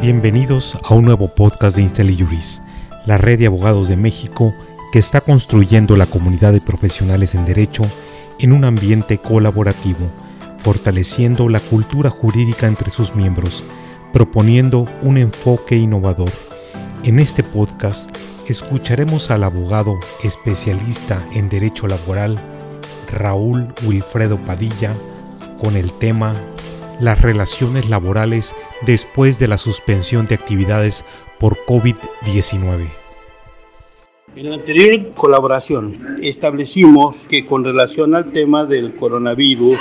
Bienvenidos a un nuevo podcast de IntelliJuris, la red de abogados de México que está construyendo la comunidad de profesionales en derecho en un ambiente colaborativo, fortaleciendo la cultura jurídica entre sus miembros, proponiendo un enfoque innovador. En este podcast escucharemos al abogado especialista en derecho laboral, Raúl Wilfredo Padilla, con el tema Las relaciones laborales después de la suspensión de actividades por COVID-19. En la anterior colaboración establecimos que con relación al tema del coronavirus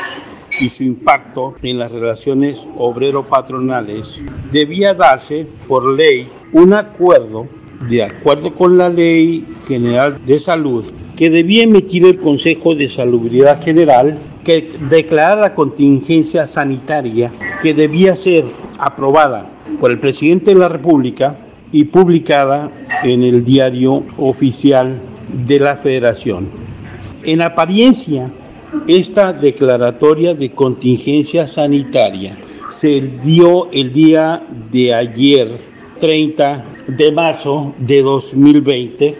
y su impacto en las relaciones obrero-patronales, debía darse por ley un acuerdo, de acuerdo con la Ley General de Salud, que debía emitir el Consejo de Salubridad General que declarara la contingencia sanitaria que debía ser aprobada por el presidente de la República y publicada en el diario oficial de la Federación. En apariencia, esta declaratoria de contingencia sanitaria se dio el día de ayer, 30 de marzo de 2020,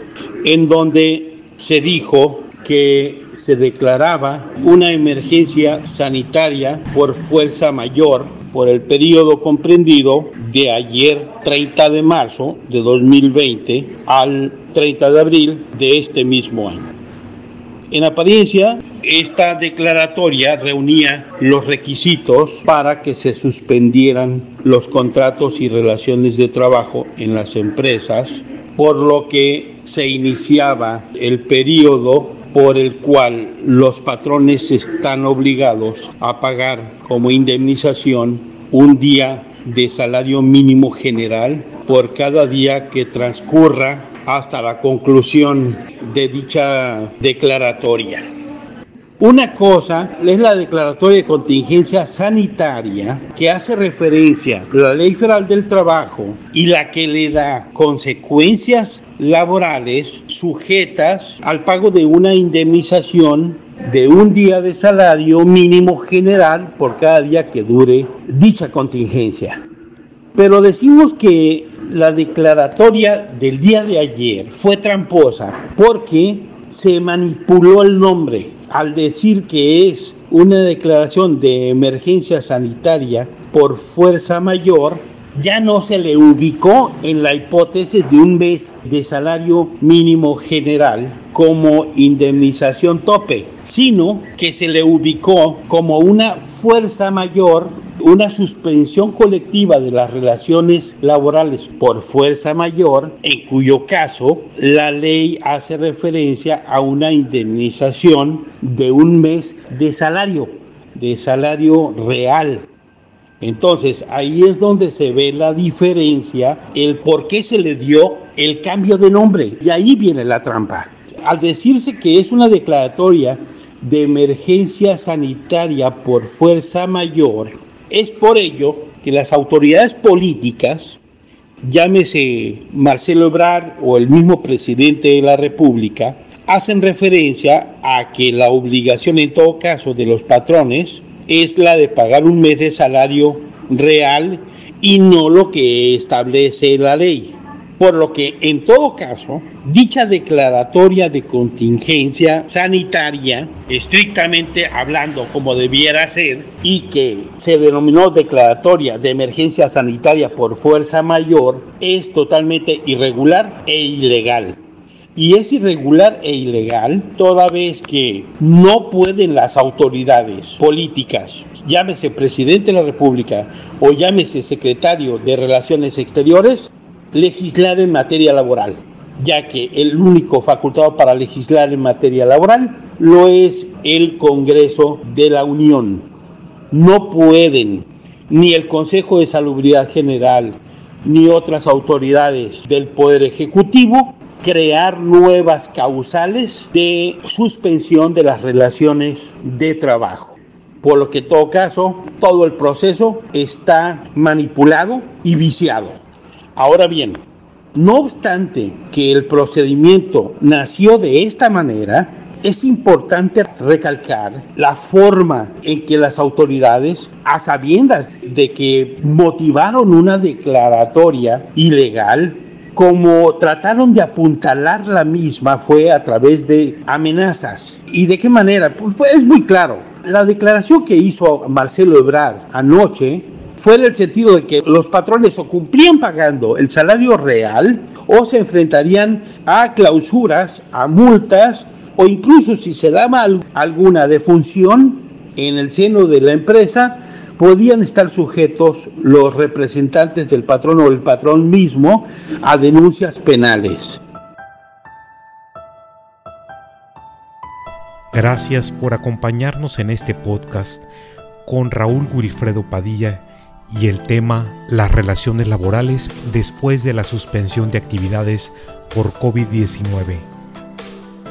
en donde se dijo que se declaraba una emergencia sanitaria por fuerza mayor por el periodo comprendido de ayer 30 de marzo de 2020 al 30 de abril de este mismo año. En apariencia, esta declaratoria reunía los requisitos para que se suspendieran los contratos y relaciones de trabajo en las empresas, por lo que se iniciaba el periodo por el cual los patrones están obligados a pagar como indemnización un día de salario mínimo general por cada día que transcurra hasta la conclusión de dicha declaratoria. Una cosa es la declaratoria de contingencia sanitaria que hace referencia a la Ley Federal del Trabajo y la que le da consecuencias laborales sujetas al pago de una indemnización de un día de salario mínimo general por cada día que dure dicha contingencia. Pero decimos que la declaratoria del día de ayer fue tramposa porque se manipuló el nombre al decir que es una declaración de emergencia sanitaria por fuerza mayor, ya no se le ubicó en la hipótesis de un mes de salario mínimo general como indemnización tope, sino que se le ubicó como una fuerza mayor una suspensión colectiva de las relaciones laborales por fuerza mayor, en cuyo caso la ley hace referencia a una indemnización de un mes de salario, de salario real. Entonces ahí es donde se ve la diferencia, el por qué se le dio el cambio de nombre. Y ahí viene la trampa. Al decirse que es una declaratoria de emergencia sanitaria por fuerza mayor, es por ello que las autoridades políticas, llámese Marcelo Ebrard o el mismo presidente de la República, hacen referencia a que la obligación en todo caso de los patrones es la de pagar un mes de salario real y no lo que establece la ley. Por lo que en todo caso, dicha declaratoria de contingencia sanitaria, estrictamente hablando como debiera ser, y que se denominó declaratoria de emergencia sanitaria por fuerza mayor, es totalmente irregular e ilegal y es irregular e ilegal toda vez que no pueden las autoridades políticas, llámese presidente de la República o llámese secretario de Relaciones Exteriores, legislar en materia laboral, ya que el único facultado para legislar en materia laboral lo es el Congreso de la Unión. No pueden ni el Consejo de Salubridad General ni otras autoridades del Poder Ejecutivo crear nuevas causales de suspensión de las relaciones de trabajo. Por lo que en todo caso, todo el proceso está manipulado y viciado. Ahora bien, no obstante que el procedimiento nació de esta manera, es importante recalcar la forma en que las autoridades a sabiendas de que motivaron una declaratoria ilegal, como trataron de apuntalar la misma fue a través de amenazas. ¿Y de qué manera? Pues, pues es muy claro. La declaración que hizo Marcelo Ebrard anoche fue en el sentido de que los patrones o cumplían pagando el salario real o se enfrentarían a clausuras, a multas o incluso si se daba alguna defunción en el seno de la empresa, podían estar sujetos los representantes del patrón o el patrón mismo a denuncias penales. Gracias por acompañarnos en este podcast con Raúl Wilfredo Padilla y el tema las relaciones laborales después de la suspensión de actividades por COVID-19,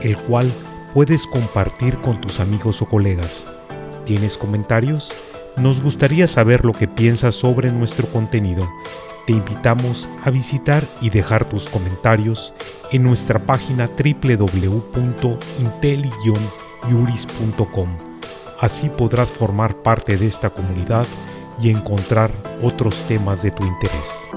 el cual puedes compartir con tus amigos o colegas. ¿Tienes comentarios? Nos gustaría saber lo que piensas sobre nuestro contenido. Te invitamos a visitar y dejar tus comentarios en nuestra página www.inteli-juris.com. Así podrás formar parte de esta comunidad y encontrar otros temas de tu interés.